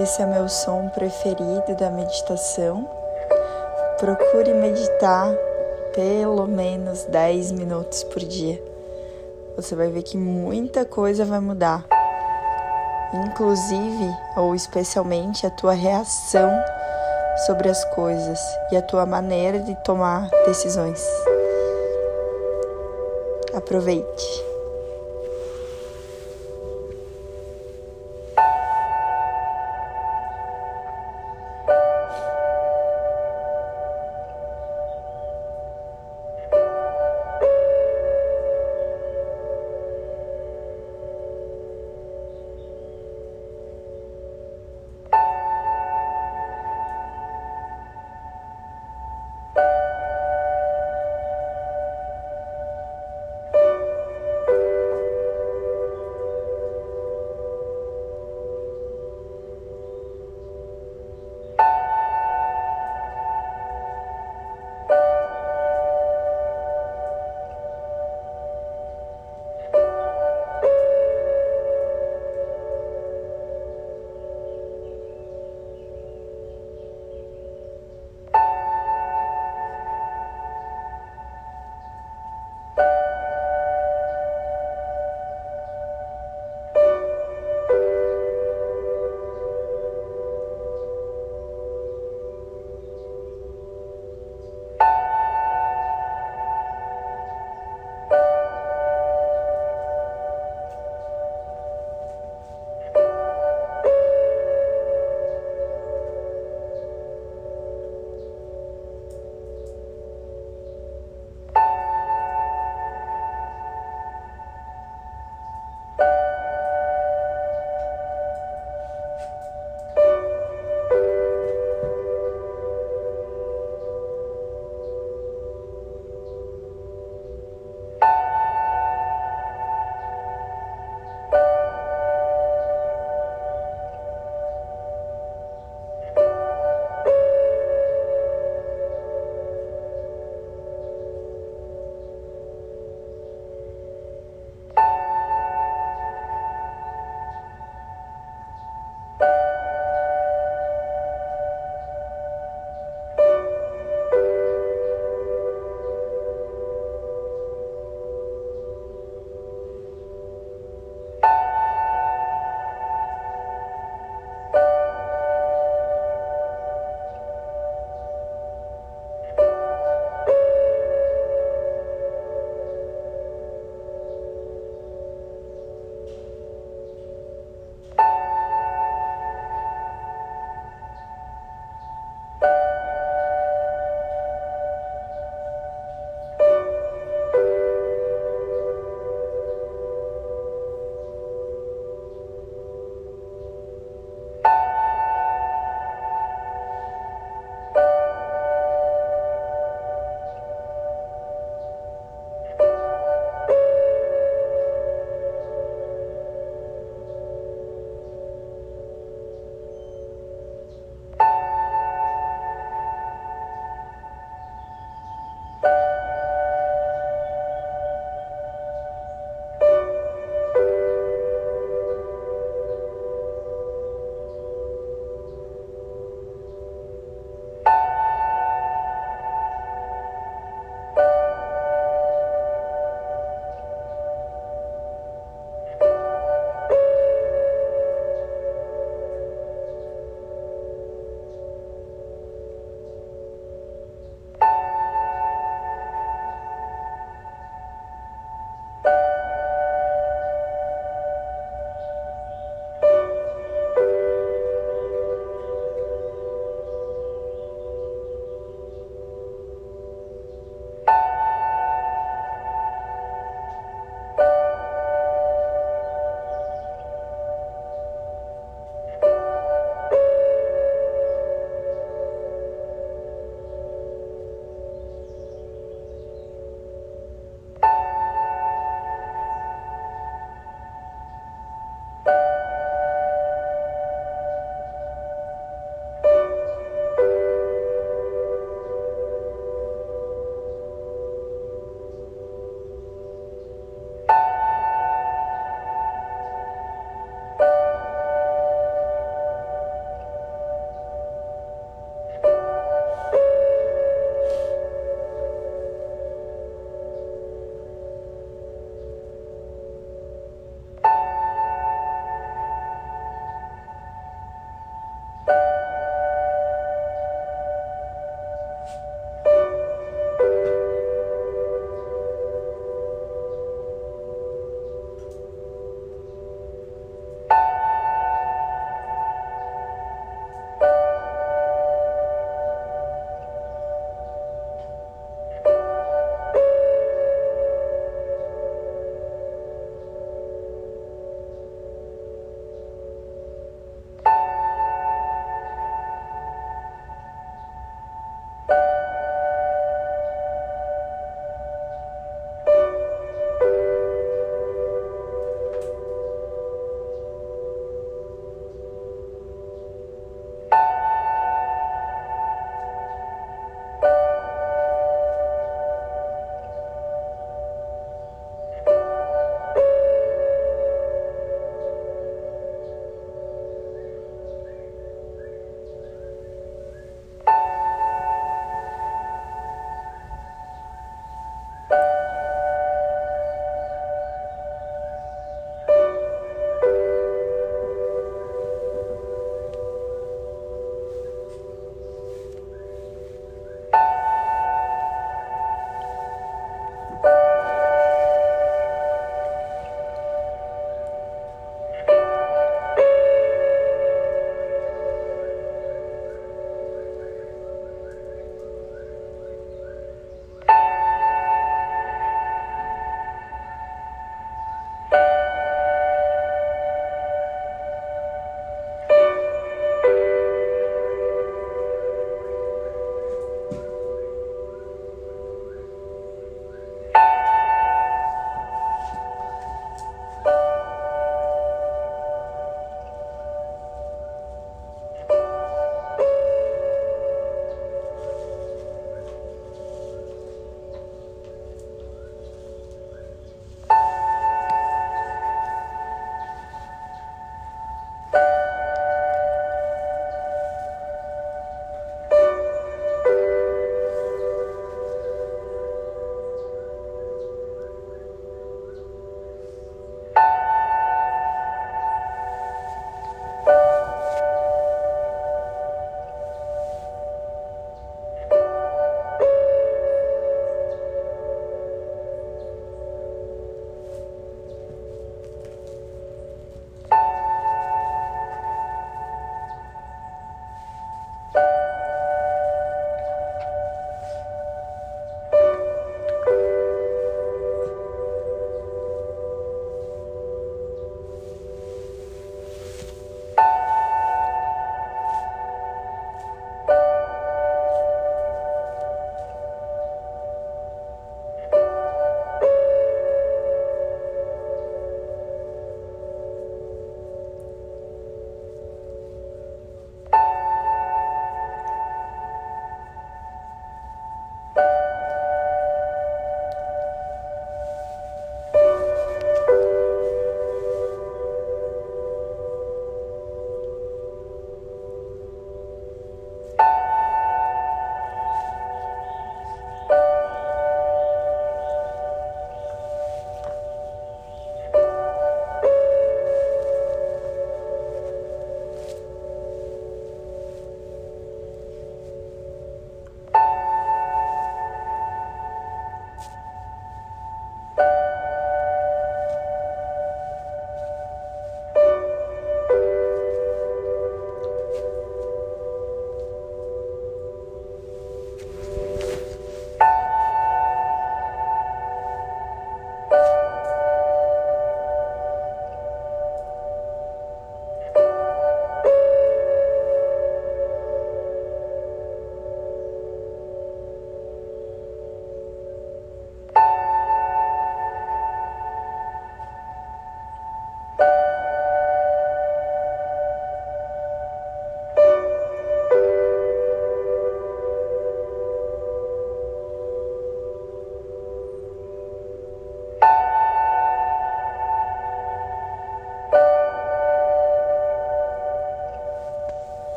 Esse é meu som preferido da meditação. Procure meditar pelo menos 10 minutos por dia. Você vai ver que muita coisa vai mudar. Inclusive, ou especialmente, a tua reação sobre as coisas e a tua maneira de tomar decisões. Aproveite.